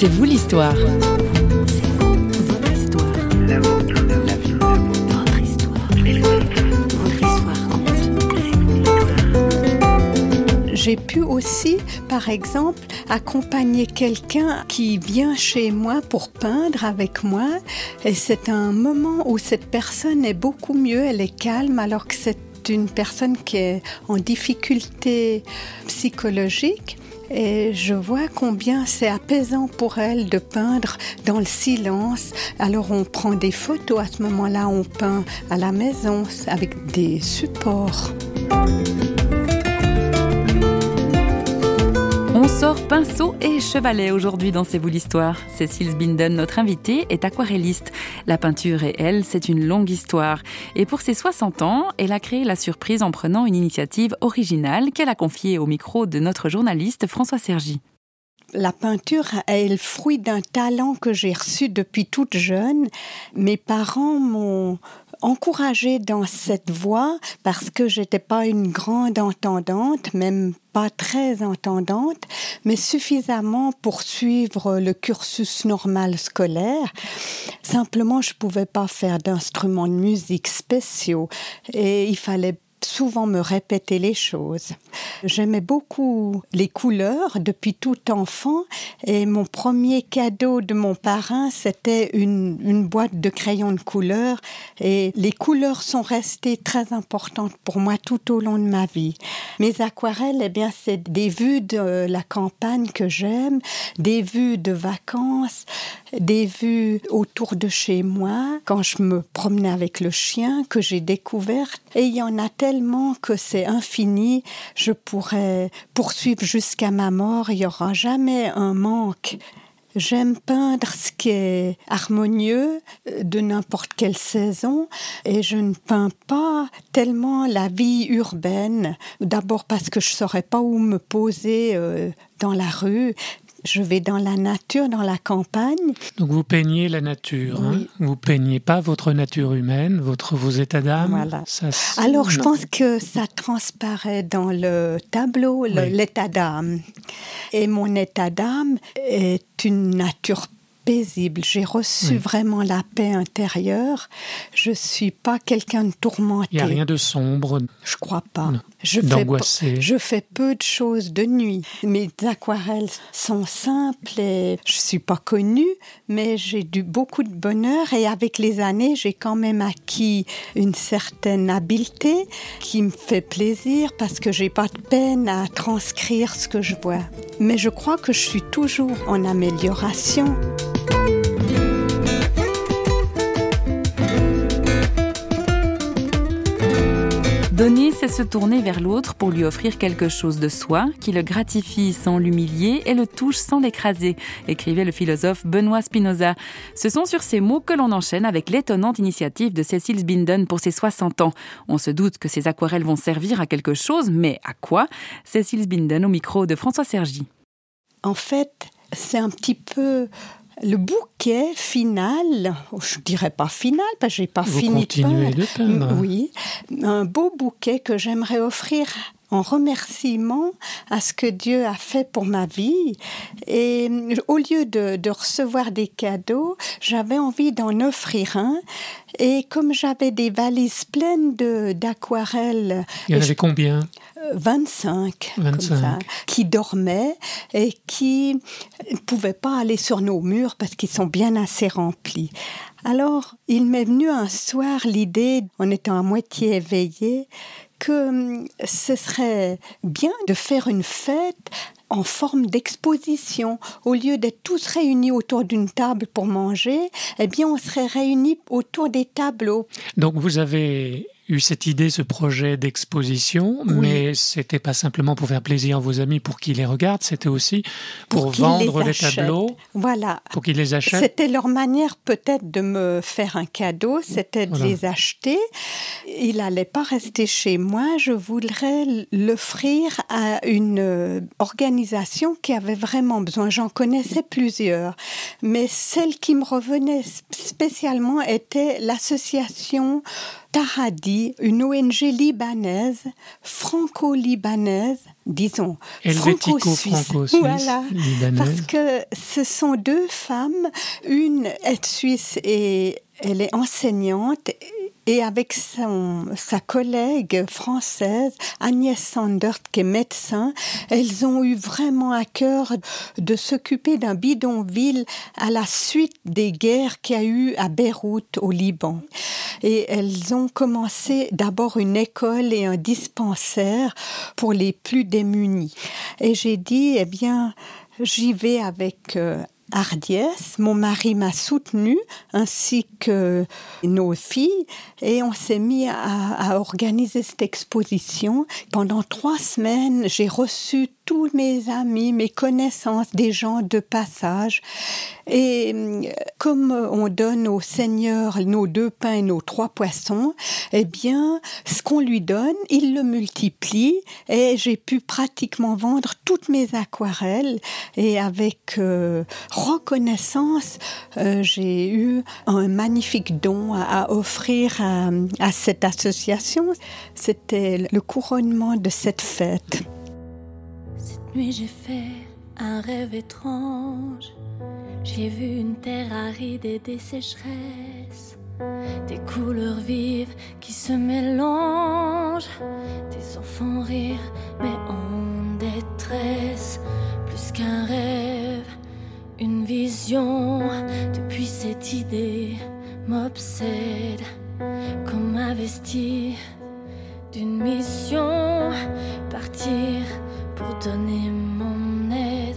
C'est vous l'histoire. J'ai pu aussi, par exemple, accompagner quelqu'un qui vient chez moi pour peindre avec moi. Et c'est un moment où cette personne est beaucoup mieux, elle est calme, alors que c'est une personne qui est en difficulté psychologique. Et je vois combien c'est apaisant pour elle de peindre dans le silence. Alors on prend des photos à ce moment-là, on peint à la maison avec des supports. On sort pinceau et chevalet aujourd'hui dans C'est vous l'histoire. Cécile Binden, notre invitée, est aquarelliste. La peinture et elle, c'est une longue histoire. Et pour ses 60 ans, elle a créé la surprise en prenant une initiative originale qu'elle a confiée au micro de notre journaliste François Sergi. La peinture est le fruit d'un talent que j'ai reçu depuis toute jeune. Mes parents m'ont encouragée dans cette voie parce que j'étais pas une grande entendante, même pas très entendante, mais suffisamment pour suivre le cursus normal scolaire. Simplement, je pouvais pas faire d'instruments de musique spéciaux et il fallait souvent me répéter les choses. J'aimais beaucoup les couleurs depuis tout enfant et mon premier cadeau de mon parrain, c'était une, boîte de crayons de couleurs et les couleurs sont restées très importantes pour moi tout au long de ma vie. Mes aquarelles, eh bien, c'est des vues de la campagne que j'aime, des vues de vacances, des vues autour de chez moi quand je me promenais avec le chien que j'ai découverte et il y en a tellement que c'est infini, je pourrais poursuivre jusqu'à ma mort, il n'y aura jamais un manque. J'aime peindre ce qui est harmonieux de n'importe quelle saison et je ne peins pas tellement la vie urbaine. D'abord parce que je ne saurais pas où me poser euh, dans la rue je vais dans la nature, dans la campagne. Donc vous peignez la nature, hein. oui. hein vous peignez pas votre nature humaine, votre vos états d'âme. Voilà. Ça, Alors je pense que ça transparaît dans le tableau, l'état oui. d'âme. Et mon état d'âme est une nature paisible. J'ai reçu oui. vraiment la paix intérieure. Je suis pas quelqu'un de tourmenté. Il n'y a rien de sombre. Je crois pas. Je fais, je fais peu de choses de nuit. Mes aquarelles sont simples et je suis pas connue, mais j'ai du beaucoup de bonheur et avec les années, j'ai quand même acquis une certaine habileté qui me fait plaisir parce que j'ai pas de peine à transcrire ce que je vois. Mais je crois que je suis toujours en amélioration. Donner, c'est se tourner vers l'autre pour lui offrir quelque chose de soi, qui le gratifie sans l'humilier et le touche sans l'écraser, écrivait le philosophe Benoît Spinoza. Ce sont sur ces mots que l'on enchaîne avec l'étonnante initiative de Cécile Binden pour ses 60 ans. On se doute que ces aquarelles vont servir à quelque chose, mais à quoi? Cécile Binden au micro de François Sergi. En fait, c'est un petit peu le bouquet final, je dirais pas final parce que j'ai pas Vous fini continuez de peindre. Oui, un beau bouquet que j'aimerais offrir en remerciement à ce que Dieu a fait pour ma vie. Et au lieu de, de recevoir des cadeaux, j'avais envie d'en offrir un. Et comme j'avais des valises pleines d'aquarelles. Il y en avait combien? 25, 25. Ça, qui dormaient et qui ne pouvaient pas aller sur nos murs parce qu'ils sont bien assez remplis. Alors, il m'est venu un soir l'idée, en étant à moitié éveillée, que ce serait bien de faire une fête en forme d'exposition. Au lieu d'être tous réunis autour d'une table pour manger, eh bien, on serait réunis autour des tableaux. Donc, vous avez eu cette idée, ce projet d'exposition, oui. mais c'était pas simplement pour faire plaisir à vos amis pour qu'ils les regardent, c'était aussi pour, pour vendre les, les tableaux. Voilà. Pour qu'ils les achètent. C'était leur manière peut-être de me faire un cadeau, c'était de voilà. les acheter. Il allait pas rester chez moi, je voudrais l'offrir à une organisation qui avait vraiment besoin. J'en connaissais plusieurs, mais celle qui me revenait spécialement était l'association Tahadi, une ONG libanaise, franco-libanaise, disons, franco-suisse. Voilà, parce que ce sont deux femmes, une est suisse et elle est enseignante et avec son, sa collègue française, Agnès Sandert, qui est médecin, elles ont eu vraiment à cœur de s'occuper d'un bidonville à la suite des guerres qu'il y a eu à Beyrouth, au Liban. Et elles ont commencé d'abord une école et un dispensaire pour les plus démunis. Et j'ai dit, eh bien, j'y vais avec euh, hardiesse. Mon mari m'a soutenu ainsi que nos filles et on s'est mis à, organiser cette exposition. Pendant trois semaines, j'ai reçu tous mes amis, mes connaissances, des gens de passage. Et euh, comme on donne au Seigneur nos deux pains et nos trois poissons, eh bien, ce qu'on lui donne, il le multiplie et j'ai pu pratiquement vendre toutes mes aquarelles et avec euh, reconnaissance, euh, j'ai eu un magnifique don à, offrir à cette association. C'était le couronnement de cette fête nuit j'ai fait un rêve étrange. J'ai vu une terre aride et des sécheresses, des couleurs vives qui se mélangent, des enfants rire mais en détresse, plus qu'un rêve, une vision. Depuis cette idée m'obsède comme investi d'une mission, partir pour donner mon aide.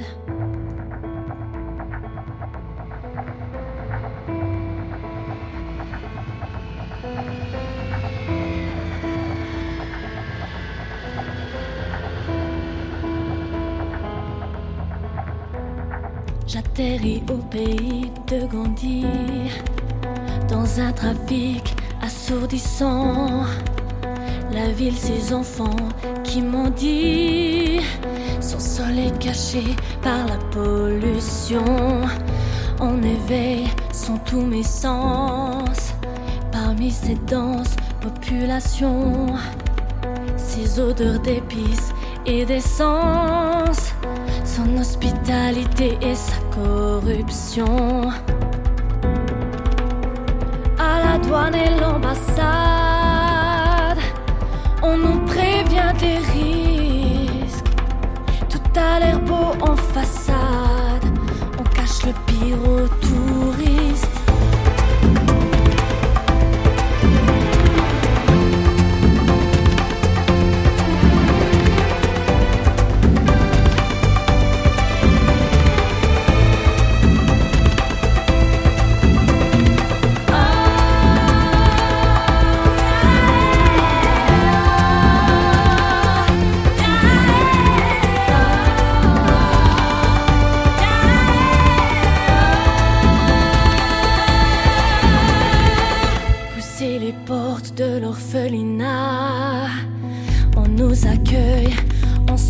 J'atterris au pays de Gandhi, dans un trafic assourdissant. La ville, ses enfants qui m'ont dit son sol est caché par la pollution. En éveil sont tous mes sens. Parmi ces denses populations, ces odeurs d'épices et d'essence, son hospitalité et sa corruption. À la douane et l'ambassade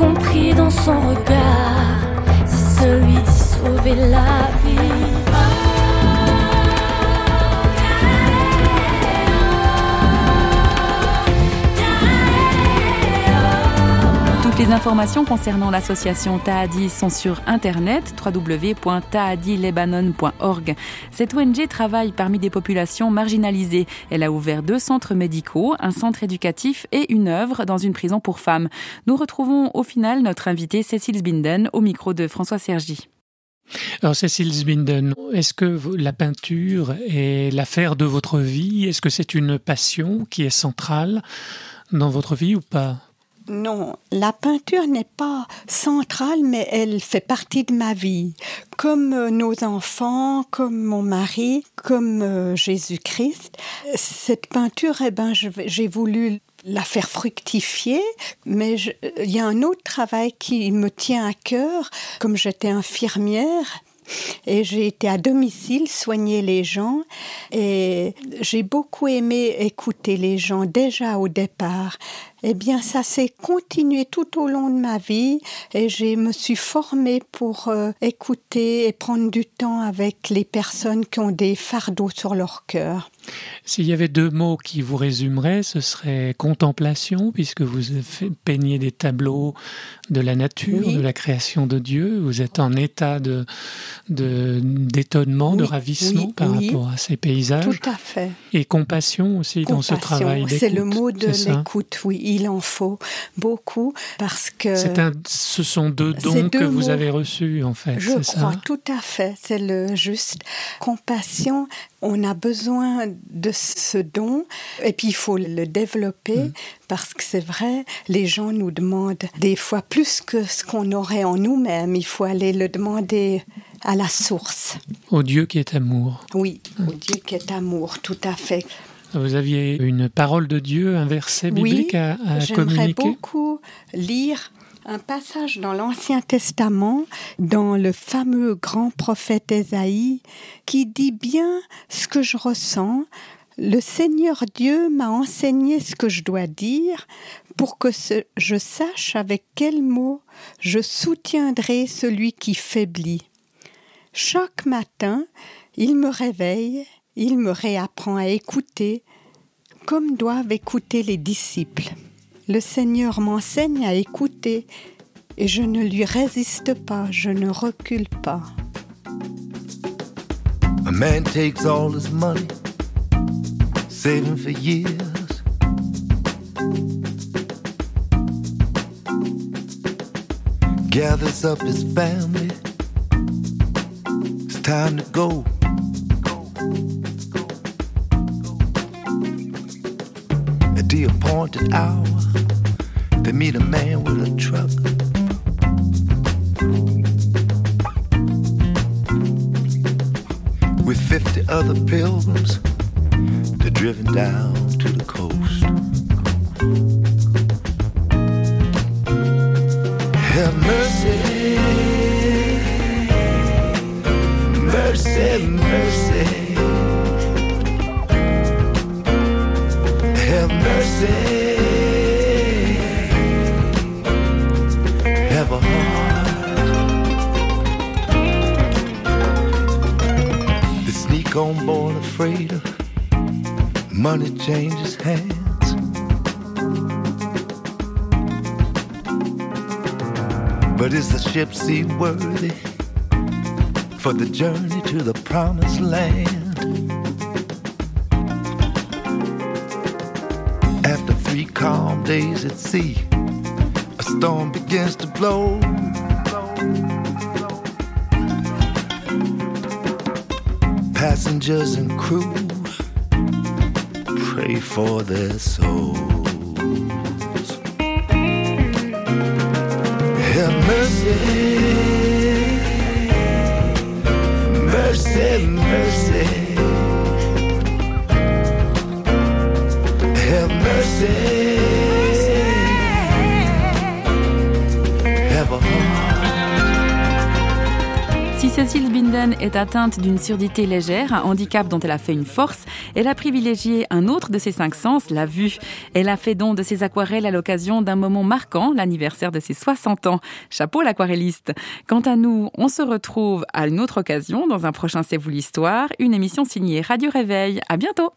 compris dans son regard. C'est celui de sauver la vie. Les informations concernant l'association Tahadi sont sur internet www.tahadilebanon.org. Cette ONG travaille parmi des populations marginalisées. Elle a ouvert deux centres médicaux, un centre éducatif et une œuvre dans une prison pour femmes. Nous retrouvons au final notre invitée Cécile Binden au micro de François Sergi. Alors Cécile Zbinden, est-ce que la peinture est l'affaire de votre vie? Est-ce que c'est une passion qui est centrale dans votre vie ou pas? Non, la peinture n'est pas centrale, mais elle fait partie de ma vie. Comme euh, nos enfants, comme mon mari, comme euh, Jésus-Christ. Cette peinture, eh ben, j'ai voulu la faire fructifier, mais il y a un autre travail qui me tient à cœur. Comme j'étais infirmière, et j'ai été à domicile soigner les gens et j'ai beaucoup aimé écouter les gens déjà au départ. Eh bien, ça s'est continué tout au long de ma vie et je me suis formée pour euh, écouter et prendre du temps avec les personnes qui ont des fardeaux sur leur cœur. S'il y avait deux mots qui vous résumeraient, ce serait contemplation, puisque vous peignez des tableaux de la nature, de la création de Dieu. Vous êtes en état de, d'étonnement, de, ravissement par rapport à ces paysages. Tout à fait. Et compassion aussi dans ce travail d'écoute. C'est le mot de l'écoute, oui. Il en faut beaucoup parce que. Un, ce sont deux dons que vous avez reçus, en fait. Je crois, tout à fait. C'est le juste. Compassion, on a besoin de ce don et puis il faut le développer mm. parce que c'est vrai, les gens nous demandent des fois plus que ce qu'on aurait en nous-mêmes. Il faut aller le demander à la source. Au Dieu qui est amour. Oui, au Dieu qui est amour, tout à fait. Vous aviez une parole de Dieu, un verset biblique à, à communiquer J'aimerais beaucoup lire un passage dans l'Ancien Testament, dans le fameux grand prophète Ésaïe, qui dit bien ce que je ressens. Le Seigneur Dieu m'a enseigné ce que je dois dire pour que je sache avec quels mots je soutiendrai celui qui faiblit. Chaque matin, il me réveille, il me réapprend à écouter, comme doivent écouter les disciples le Seigneur m'enseigne à écouter et je ne lui résiste pas, je ne recule pas. A man takes all his money, saving for years. Gathers up his family. Appointed hour. They meet a man with a truck. With 50 other pilgrims, they're driven down to the coast. Have mercy, But is the ship seaworthy for the journey to the promised land? After three calm days at sea, a storm begins to blow. passengers and crew pray for their souls. Est atteinte d'une surdité légère, un handicap dont elle a fait une force. Elle a privilégié un autre de ses cinq sens, la vue. Elle a fait don de ses aquarelles à l'occasion d'un moment marquant, l'anniversaire de ses 60 ans. Chapeau l'aquarelliste. Quant à nous, on se retrouve à une autre occasion dans un prochain C'est vous l'histoire, une émission signée Radio Réveil. À bientôt!